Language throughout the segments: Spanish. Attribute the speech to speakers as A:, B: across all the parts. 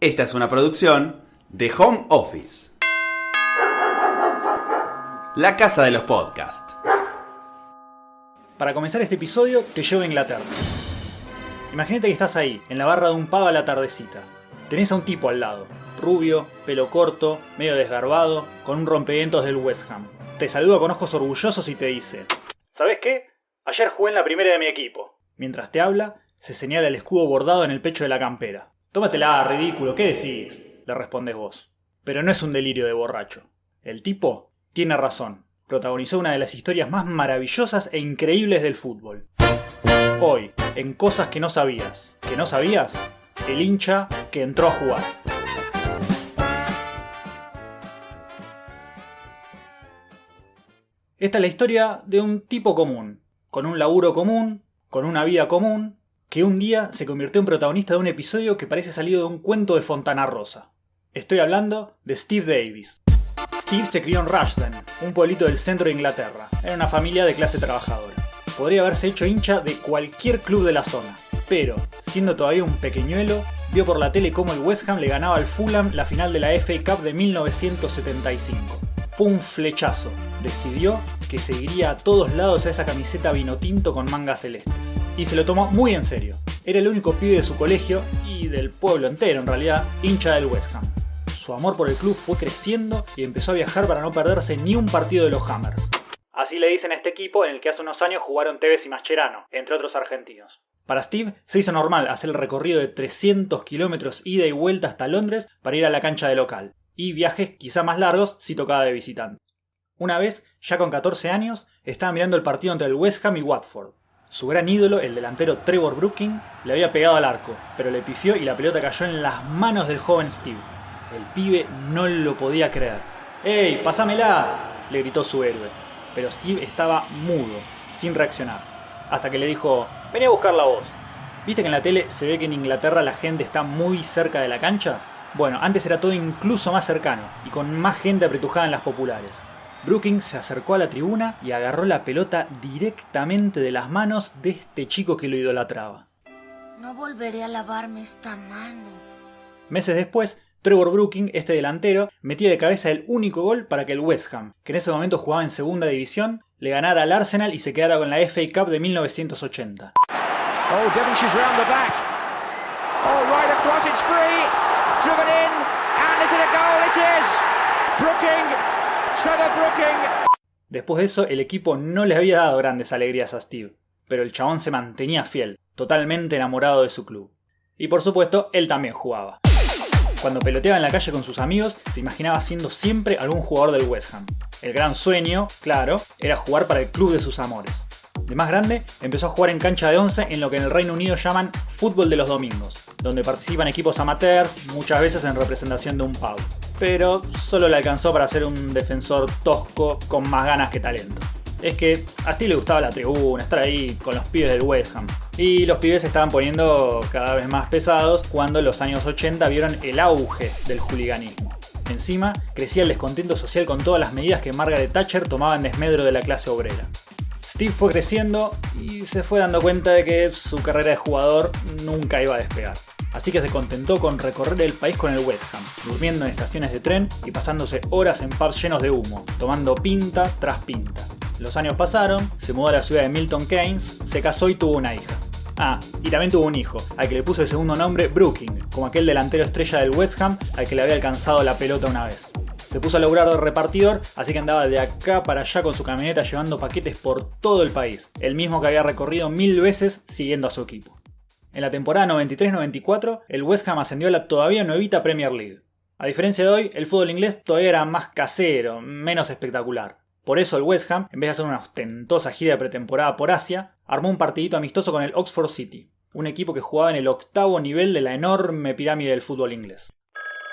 A: Esta es una producción de Home Office. La casa de los podcasts.
B: Para comenzar este episodio, te llevo a Inglaterra. Imagínate que estás ahí, en la barra de un pub a la tardecita. Tenés a un tipo al lado, rubio, pelo corto, medio desgarbado, con un rompevientos del West Ham. Te saluda con ojos orgullosos y te dice: ¿Sabes qué? Ayer jugué en la primera de mi equipo. Mientras te habla, se señala el escudo bordado en el pecho de la campera. Tómatela, ridículo, ¿qué decís? le respondes vos. Pero no es un delirio de borracho. El tipo tiene razón. Protagonizó una de las historias más maravillosas e increíbles del fútbol. Hoy, en Cosas que no sabías. ¿Que no sabías? El hincha que entró a jugar. Esta es la historia de un tipo común, con un laburo común, con una vida común, que un día se convirtió en protagonista de un episodio que parece salido de un cuento de Fontana Rosa. Estoy hablando de Steve Davis. Steve se crió en Rushden, un pueblito del centro de Inglaterra. Era una familia de clase trabajadora. Podría haberse hecho hincha de cualquier club de la zona, pero, siendo todavía un pequeñuelo, vio por la tele cómo el West Ham le ganaba al Fulham la final de la FA Cup de 1975. Fue un flechazo. Decidió que seguiría a todos lados a esa camiseta vino tinto con mangas celestes. Y se lo tomó muy en serio. Era el único pibe de su colegio y del pueblo entero en realidad, hincha del West Ham. Su amor por el club fue creciendo y empezó a viajar para no perderse ni un partido de los Hammers. Así le dicen a este equipo en el que hace unos años jugaron Tevez y Mascherano, entre otros argentinos. Para Steve se hizo normal hacer el recorrido de 300 kilómetros ida y vuelta hasta Londres para ir a la cancha de local, y viajes quizá más largos si tocaba de visitante. Una vez, ya con 14 años, estaba mirando el partido entre el West Ham y Watford. Su gran ídolo, el delantero Trevor Brooking, le había pegado al arco, pero le pifió y la pelota cayó en las manos del joven Steve. El pibe no lo podía creer. ¡Ey, pasámela! le gritó su héroe. Pero Steve estaba mudo, sin reaccionar. Hasta que le dijo, vení a buscar la voz. ¿Viste que en la tele se ve que en Inglaterra la gente está muy cerca de la cancha? Bueno, antes era todo incluso más cercano, y con más gente apretujada en las populares. Brookings se acercó a la tribuna y agarró la pelota directamente de las manos de este chico que lo idolatraba.
C: No volveré a lavarme esta mano.
B: Meses después, Trevor Brooking, este delantero, metía de cabeza el único gol para que el West Ham, que en ese momento jugaba en segunda división, le ganara al Arsenal y se quedara con la FA Cup de 1980.
D: Oh, Devonshire's round the back. Oh, right across, it's free. Driven in. And is it a goal? It is. Brooking.
B: Después de eso, el equipo no le había dado grandes alegrías a Steve, pero el chabón se mantenía fiel, totalmente enamorado de su club. Y por supuesto, él también jugaba. Cuando peloteaba en la calle con sus amigos, se imaginaba siendo siempre algún jugador del West Ham. El gran sueño, claro, era jugar para el club de sus amores. De más grande, empezó a jugar en cancha de once en lo que en el Reino Unido llaman fútbol de los domingos, donde participan equipos amateurs, muchas veces en representación de un pub. Pero solo le alcanzó para ser un defensor tosco con más ganas que talento. Es que a Steve le gustaba la tribuna, estar ahí con los pibes del West Ham. Y los pibes se estaban poniendo cada vez más pesados cuando en los años 80 vieron el auge del hooliganismo. Encima, crecía el descontento social con todas las medidas que Margaret Thatcher tomaba en desmedro de la clase obrera. Steve fue creciendo y se fue dando cuenta de que su carrera de jugador nunca iba a despegar. Así que se contentó con recorrer el país con el West Ham, durmiendo en estaciones de tren y pasándose horas en pubs llenos de humo, tomando pinta tras pinta. Los años pasaron, se mudó a la ciudad de Milton Keynes, se casó y tuvo una hija. Ah, y también tuvo un hijo, al que le puso el segundo nombre Brooking, como aquel delantero estrella del West Ham al que le había alcanzado la pelota una vez. Se puso a laburar de repartidor, así que andaba de acá para allá con su camioneta llevando paquetes por todo el país, el mismo que había recorrido mil veces siguiendo a su equipo. En la temporada 93-94, el West Ham ascendió a la todavía nuevita Premier League. A diferencia de hoy, el fútbol inglés todavía era más casero, menos espectacular. Por eso el West Ham, en vez de hacer una ostentosa gira de pretemporada por Asia, armó un partidito amistoso con el Oxford City, un equipo que jugaba en el octavo nivel de la enorme pirámide del fútbol inglés.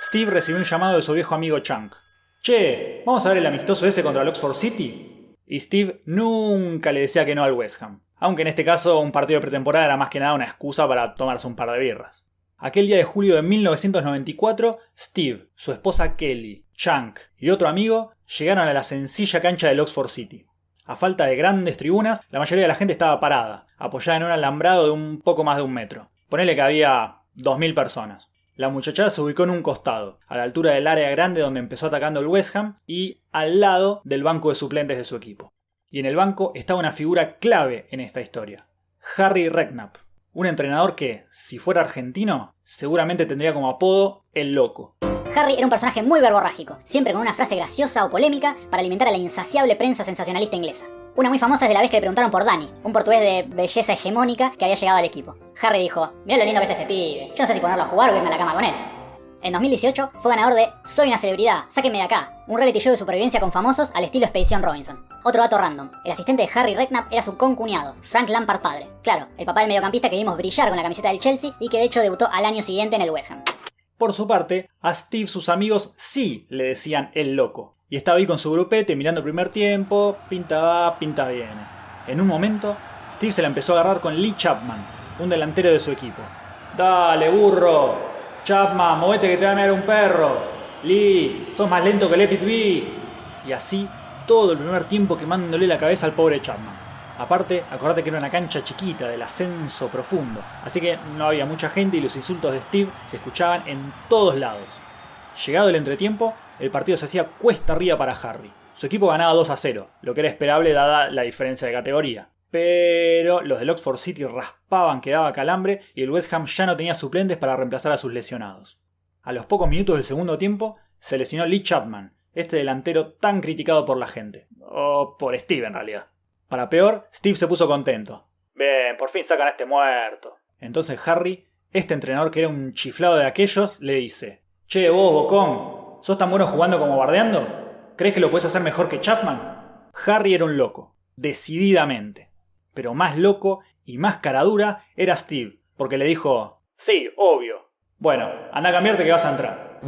B: Steve recibió un llamado de su viejo amigo Chunk. Che, ¿vamos a ver el amistoso ese contra el Oxford City? Y Steve nunca le decía que no al West Ham, aunque en este caso un partido de pretemporada era más que nada una excusa para tomarse un par de birras. Aquel día de julio de 1994, Steve, su esposa Kelly, Chunk y otro amigo llegaron a la sencilla cancha del Oxford City. A falta de grandes tribunas, la mayoría de la gente estaba parada, apoyada en un alambrado de un poco más de un metro. Ponele que había 2.000 personas. La muchachada se ubicó en un costado, a la altura del área grande donde empezó atacando el West Ham y al lado del banco de suplentes de su equipo. Y en el banco estaba una figura clave en esta historia, Harry Redknapp, un entrenador que, si fuera argentino, seguramente tendría como apodo el loco.
E: Harry era un personaje muy verborrágico, siempre con una frase graciosa o polémica para alimentar a la insaciable prensa sensacionalista inglesa. Una muy famosa es de la vez que le preguntaron por Dani, un portugués de belleza hegemónica que había llegado al equipo. Harry dijo, mira lo lindo que es este pibe, yo no sé si ponerlo a jugar o irme a la cama con él. En 2018 fue ganador de Soy una celebridad, sáquenme de acá, un reality show de supervivencia con famosos al estilo Expedición Robinson. Otro dato random, el asistente de Harry Redknapp era su concuñado, Frank Lampard padre. Claro, el papá del mediocampista que vimos brillar con la camiseta del Chelsea y que de hecho debutó al año siguiente en el West Ham.
B: Por su parte, a Steve sus amigos sí le decían el loco. Y estaba ahí con su grupete mirando el primer tiempo, pinta va, pinta viene. En un momento, Steve se la empezó a agarrar con Lee Chapman, un delantero de su equipo. Dale, burro. Chapman, movete que te va a mirar un perro. Lee, sos más lento que Let It Be. Y así, todo el primer tiempo quemándole la cabeza al pobre Chapman. Aparte, acordate que era una cancha chiquita, del ascenso profundo, así que no había mucha gente y los insultos de Steve se escuchaban en todos lados. Llegado el entretiempo, el partido se hacía cuesta arriba para Harry. Su equipo ganaba 2 a 0, lo que era esperable dada la diferencia de categoría. Pero los del Oxford City raspaban que daba calambre y el West Ham ya no tenía suplentes para reemplazar a sus lesionados. A los pocos minutos del segundo tiempo, se lesionó Lee Chapman, este delantero tan criticado por la gente. O por Steve en realidad. Para peor, Steve se puso contento. Bien, por fin sacan a este muerto. Entonces Harry, este entrenador que era un chiflado de aquellos, le dice: Che, vos, Bocón, ¿sos tan bueno jugando como bardeando? ¿Crees que lo puedes hacer mejor que Chapman? Harry era un loco, decididamente. Pero más loco y más caradura era Steve, porque le dijo: Sí, obvio. Bueno, anda a cambiarte que vas a entrar.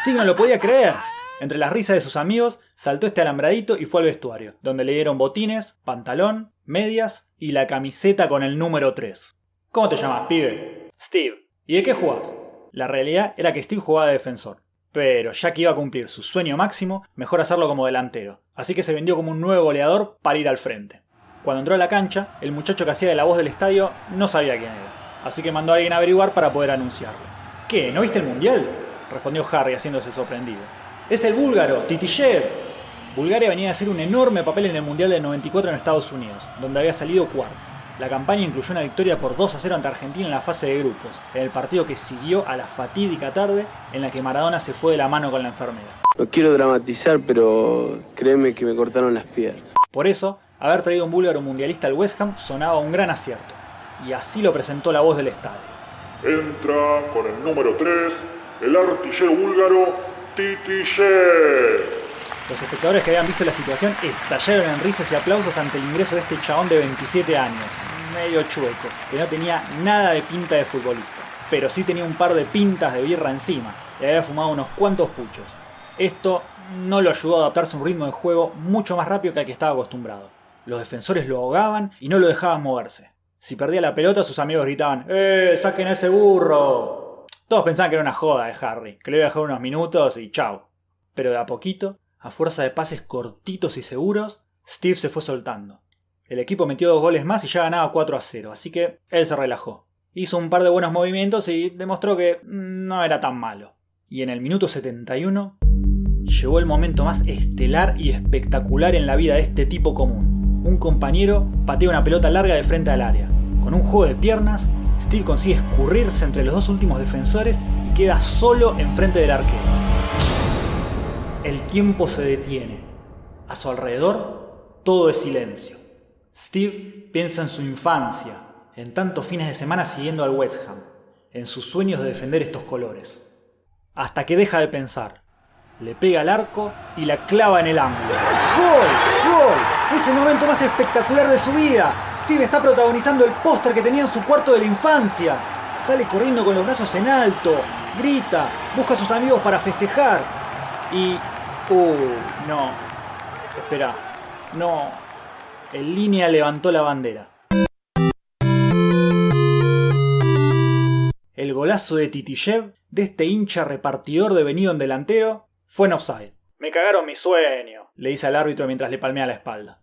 B: Steve no lo podía creer. Entre las risas de sus amigos, saltó este alambradito y fue al vestuario, donde le dieron botines, pantalón, medias y la camiseta con el número 3. ¿Cómo te llamas, pibe? Steve. ¿Y de qué jugás? La realidad era que Steve jugaba de defensor. Pero ya que iba a cumplir su sueño máximo, mejor hacerlo como delantero. Así que se vendió como un nuevo goleador para ir al frente. Cuando entró a la cancha, el muchacho que hacía de la voz del estadio no sabía quién era. Así que mandó a alguien averiguar para poder anunciarlo. ¿Qué? ¿No viste el mundial? Respondió Harry haciéndose sorprendido. Es el búlgaro, Titishev. Bulgaria venía a hacer un enorme papel en el Mundial del 94 en Estados Unidos, donde había salido cuarto. La campaña incluyó una victoria por 2 a 0 ante Argentina en la fase de grupos, en el partido que siguió a la fatídica tarde en la que Maradona se fue de la mano con la enfermera.
F: No quiero dramatizar, pero créeme que me cortaron las piernas.
B: Por eso, haber traído un búlgaro mundialista al West Ham sonaba un gran acierto, y así lo presentó la voz del estadio.
G: Entra con el número 3, el artillero búlgaro Titishev.
B: Los espectadores que habían visto la situación estallaron en risas y aplausos ante el ingreso de este chabón de 27 años, medio chueco, que no tenía nada de pinta de futbolista, pero sí tenía un par de pintas de birra encima y había fumado unos cuantos puchos. Esto no lo ayudó a adaptarse a un ritmo de juego mucho más rápido que al que estaba acostumbrado. Los defensores lo ahogaban y no lo dejaban moverse. Si perdía la pelota, sus amigos gritaban: ¡Eh, saquen a ese burro! Todos pensaban que era una joda de Harry, que le iba a dejar unos minutos y chao. Pero de a poquito, a fuerza de pases cortitos y seguros, Steve se fue soltando. El equipo metió dos goles más y ya ganaba 4 a 0, así que él se relajó. Hizo un par de buenos movimientos y demostró que no era tan malo. Y en el minuto 71 llegó el momento más estelar y espectacular en la vida de este tipo común. Un compañero patea una pelota larga de frente al área. Con un juego de piernas, Steve consigue escurrirse entre los dos últimos defensores y queda solo enfrente del arquero. Tiempo se detiene. A su alrededor, todo es silencio. Steve piensa en su infancia, en tantos fines de semana siguiendo al West Ham, en sus sueños de defender estos colores. Hasta que deja de pensar. Le pega al arco y la clava en el ángulo. ¡Gol! ¡Gol! Es el momento más espectacular de su vida. Steve está protagonizando el póster que tenía en su cuarto de la infancia. Sale corriendo con los brazos en alto, grita, busca a sus amigos para festejar. Y... ¡Uh! No. Espera. No. En línea levantó la bandera. El golazo de Titishev, de este hincha repartidor devenido en delantero, fue en offside. Me cagaron mi sueño, le dice al árbitro mientras le palmea la espalda.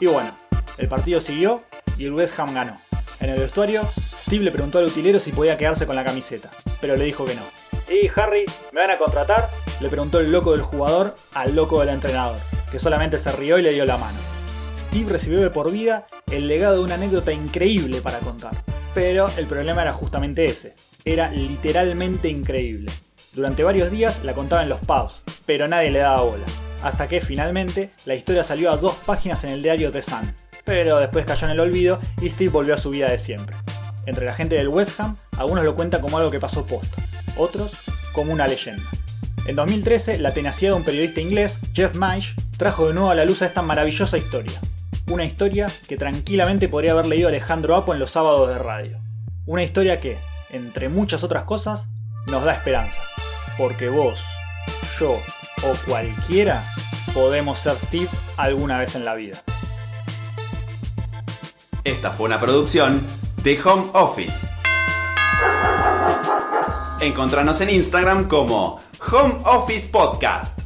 B: Y bueno, el partido siguió y el West Ham ganó. En el vestuario, Steve le preguntó al utilero si podía quedarse con la camiseta, pero le dijo que no. ¿Y Harry, me van a contratar? Le preguntó el loco del jugador al loco del entrenador, que solamente se rió y le dio la mano. Steve recibió de por vida el legado de una anécdota increíble para contar. Pero el problema era justamente ese. Era literalmente increíble. Durante varios días la contaba en los pubs, pero nadie le daba bola. Hasta que finalmente la historia salió a dos páginas en el diario The Sun. Pero después cayó en el olvido y Steve volvió a su vida de siempre. Entre la gente del West Ham, algunos lo cuentan como algo que pasó posta, otros como una leyenda. En 2013, la tenacidad de un periodista inglés, Jeff Mish, trajo de nuevo a la luz a esta maravillosa historia. Una historia que tranquilamente podría haber leído Alejandro Apo en los sábados de radio. Una historia que, entre muchas otras cosas, nos da esperanza. Porque vos, yo o cualquiera podemos ser Steve alguna vez en la vida.
A: Esta fue una producción de Home Office. Encontranos en Instagram como Home Office Podcast.